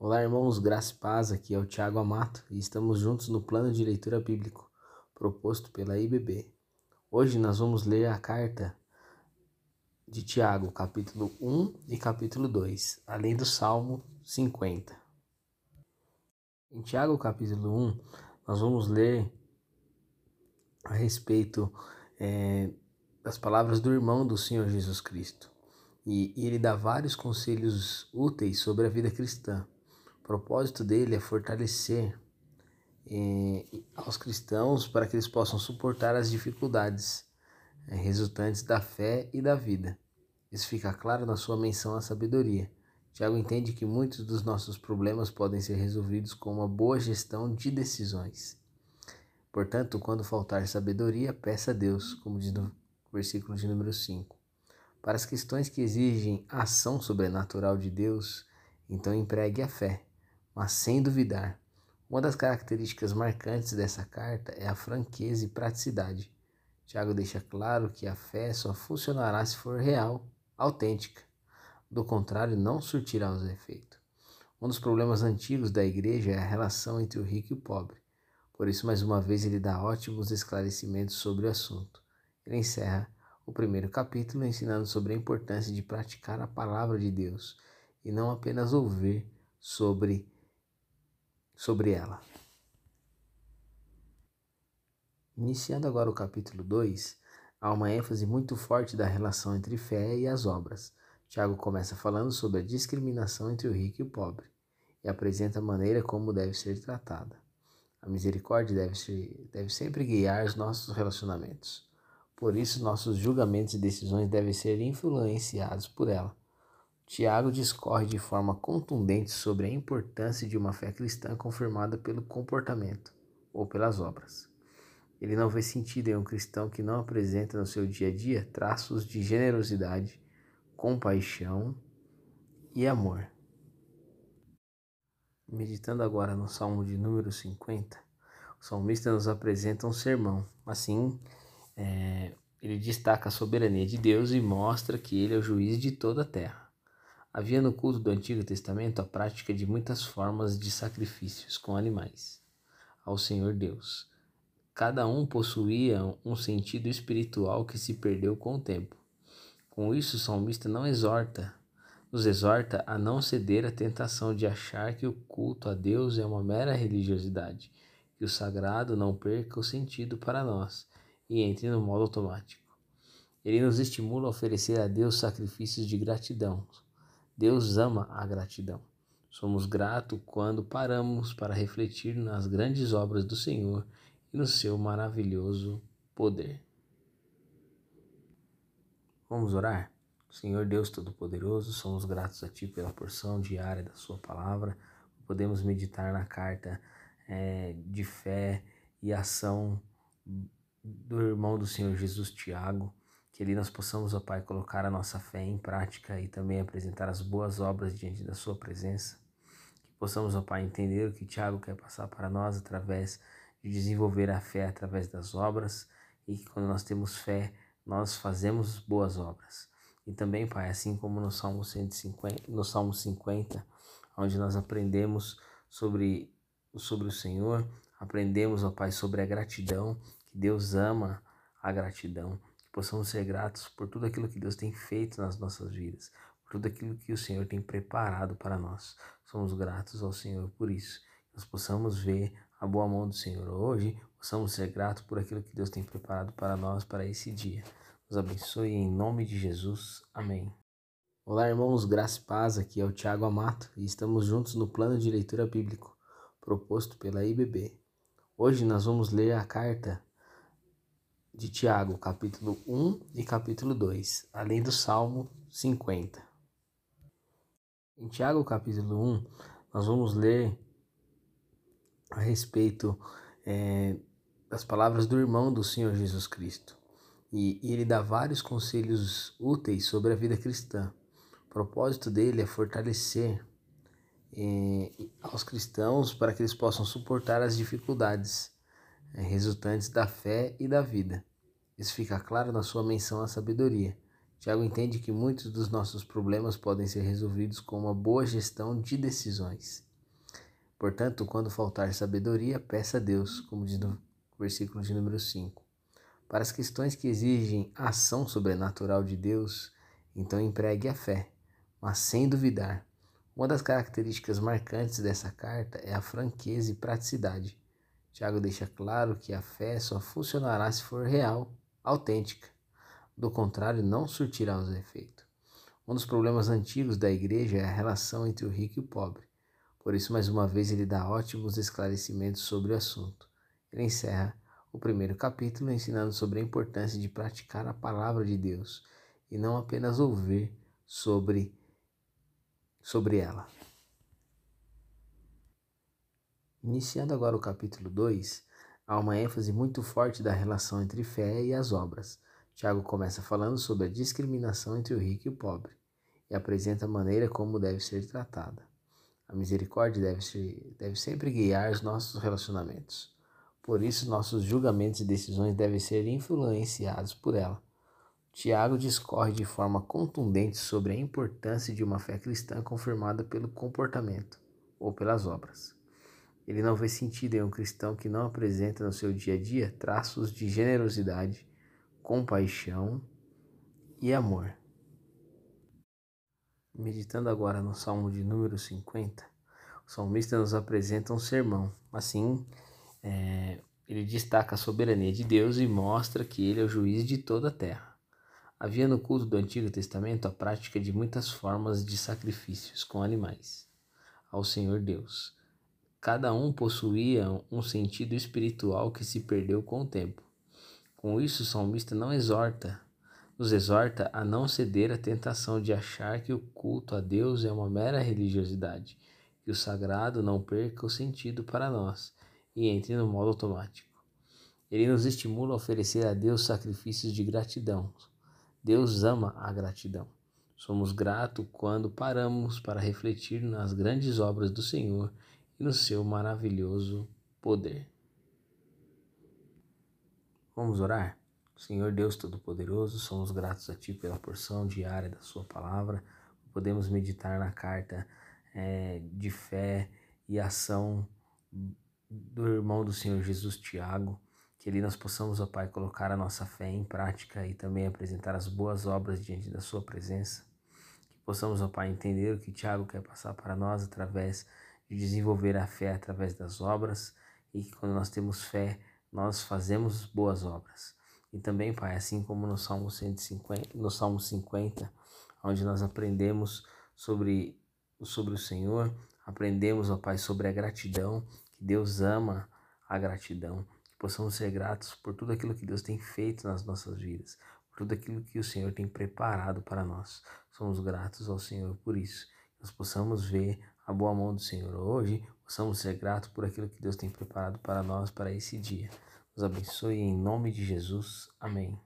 Olá, irmãos, graça e paz. Aqui é o Tiago Amato e estamos juntos no plano de leitura bíblico proposto pela IBB. Hoje nós vamos ler a carta de Tiago, capítulo 1 e capítulo 2, além do Salmo 50. Em Tiago, capítulo 1, nós vamos ler a respeito é, das palavras do irmão do Senhor Jesus Cristo. E, e ele dá vários conselhos úteis sobre a vida cristã. Propósito dele é fortalecer eh, aos cristãos para que eles possam suportar as dificuldades eh, resultantes da fé e da vida. Isso fica claro na sua menção à sabedoria. Tiago entende que muitos dos nossos problemas podem ser resolvidos com uma boa gestão de decisões. Portanto, quando faltar sabedoria, peça a Deus, como diz no versículo de número 5. Para as questões que exigem ação sobrenatural de Deus, então empregue a fé, mas sem duvidar. Uma das características marcantes dessa carta é a franqueza e praticidade. Tiago deixa claro que a fé só funcionará se for real, autêntica. Do contrário, não surtirá os efeitos. Um dos problemas antigos da igreja é a relação entre o rico e o pobre. Por isso, mais uma vez, ele dá ótimos esclarecimentos sobre o assunto. Ele encerra o primeiro capítulo ensinando sobre a importância de praticar a palavra de Deus e não apenas ouvir sobre, sobre ela. Iniciando agora o capítulo 2, há uma ênfase muito forte da relação entre fé e as obras. Tiago começa falando sobre a discriminação entre o rico e o pobre e apresenta a maneira como deve ser tratada. A misericórdia deve, ser, deve sempre guiar os nossos relacionamentos. Por isso, nossos julgamentos e decisões devem ser influenciados por ela. Tiago discorre de forma contundente sobre a importância de uma fé cristã confirmada pelo comportamento ou pelas obras. Ele não vê sentido em um cristão que não apresenta no seu dia a dia traços de generosidade, compaixão e amor. Meditando agora no Salmo de número 50, o salmista nos apresenta um sermão, assim é, ele destaca a soberania de Deus e mostra que ele é o juiz de toda a terra. Havia no culto do Antigo Testamento a prática de muitas formas de sacrifícios com animais ao Senhor Deus. Cada um possuía um sentido espiritual que se perdeu com o tempo. Com isso, o salmista não exorta, nos exorta a não ceder à tentação de achar que o culto a Deus é uma mera religiosidade, que o sagrado não perca o sentido para nós e entre no modo automático. Ele nos estimula a oferecer a Deus sacrifícios de gratidão. Deus ama a gratidão. Somos gratos quando paramos para refletir nas grandes obras do Senhor e no seu maravilhoso poder. Vamos orar? Senhor Deus Todo-Poderoso, somos gratos a Ti pela porção diária da Sua palavra. Podemos meditar na carta é, de fé e ação do irmão do Senhor Jesus Tiago, que ali nós possamos, ó Pai, colocar a nossa fé em prática e também apresentar as boas obras diante da Sua presença. Que possamos, ó Pai, entender o que Tiago quer passar para nós através de desenvolver a fé através das obras e que quando nós temos fé, nós fazemos boas obras. E também, Pai, assim como no Salmo 150, no Salmo 50, onde nós aprendemos sobre, sobre o Senhor, aprendemos, ó Pai, sobre a gratidão que Deus ama a gratidão, que possamos ser gratos por tudo aquilo que Deus tem feito nas nossas vidas, por tudo aquilo que o Senhor tem preparado para nós. Somos gratos ao Senhor por isso. Nós possamos ver a boa mão do Senhor hoje, possamos ser gratos por aquilo que Deus tem preparado para nós para esse dia. Nos abençoe em nome de Jesus. Amém. Olá, irmãos, graça e paz. Aqui é o Tiago Amato e estamos juntos no plano de leitura bíblico proposto pela IBB. Hoje nós vamos ler a carta de Tiago, capítulo 1 e capítulo 2, além do Salmo 50. Em Tiago, capítulo 1, nós vamos ler a respeito é, das palavras do irmão do Senhor Jesus Cristo. E, e ele dá vários conselhos úteis sobre a vida cristã. O propósito dele é fortalecer é, aos cristãos para que eles possam suportar as dificuldades é, resultantes da fé e da vida. Isso fica claro na sua menção à sabedoria. Tiago entende que muitos dos nossos problemas podem ser resolvidos com uma boa gestão de decisões. Portanto, quando faltar sabedoria, peça a Deus, como diz no versículo de número 5. Para as questões que exigem a ação sobrenatural de Deus, então empregue a fé, mas sem duvidar. Uma das características marcantes dessa carta é a franqueza e praticidade. Tiago deixa claro que a fé só funcionará se for real, autêntica. Do contrário, não surtirá os efeitos. Um dos problemas antigos da igreja é a relação entre o rico e o pobre. Por isso, mais uma vez, ele dá ótimos esclarecimentos sobre o assunto. Ele encerra o primeiro capítulo ensinando sobre a importância de praticar a palavra de Deus e não apenas ouvir sobre, sobre ela. Iniciando agora o capítulo 2, há uma ênfase muito forte da relação entre fé e as obras. Tiago começa falando sobre a discriminação entre o rico e o pobre e apresenta a maneira como deve ser tratada. A misericórdia deve, ser, deve sempre guiar os nossos relacionamentos. Por isso, nossos julgamentos e decisões devem ser influenciados por ela. Tiago discorre de forma contundente sobre a importância de uma fé cristã confirmada pelo comportamento ou pelas obras. Ele não vê sentido em um cristão que não apresenta no seu dia a dia traços de generosidade, compaixão e amor. Meditando agora no Salmo de número 50, o salmista nos apresenta um sermão. Assim, é, ele destaca a soberania de Deus e mostra que ele é o juiz de toda a terra. Havia no culto do Antigo Testamento a prática de muitas formas de sacrifícios com animais ao Senhor Deus. Cada um possuía um sentido espiritual que se perdeu com o tempo. Com isso, o salmista não exorta nos exorta a não ceder à tentação de achar que o culto a Deus é uma mera religiosidade, que o sagrado não perca o sentido para nós e entre no modo automático. Ele nos estimula a oferecer a Deus sacrifícios de gratidão. Deus ama a gratidão. Somos gratos quando paramos para refletir nas grandes obras do Senhor e no seu maravilhoso poder. Vamos orar? Senhor Deus Todo-Poderoso, somos gratos a Ti pela porção diária da Sua palavra. Podemos meditar na carta é, de fé e ação do irmão do Senhor Jesus Tiago. Que ali nós possamos, ó Pai, colocar a nossa fé em prática e também apresentar as boas obras diante da Sua presença. Que possamos, ó Pai, entender o que Tiago quer passar para nós através de desenvolver a fé através das obras e que quando nós temos fé, nós fazemos boas obras. E também, Pai, assim como no Salmo 150, no Salmo 50, onde nós aprendemos sobre, sobre o Senhor, aprendemos, ó Pai, sobre a gratidão, que Deus ama a gratidão, que possamos ser gratos por tudo aquilo que Deus tem feito nas nossas vidas, por tudo aquilo que o Senhor tem preparado para nós. Somos gratos ao Senhor por isso. Que nós possamos ver a boa mão do Senhor hoje, possamos ser gratos por aquilo que Deus tem preparado para nós para esse dia nos abençoe em nome de Jesus. Amém.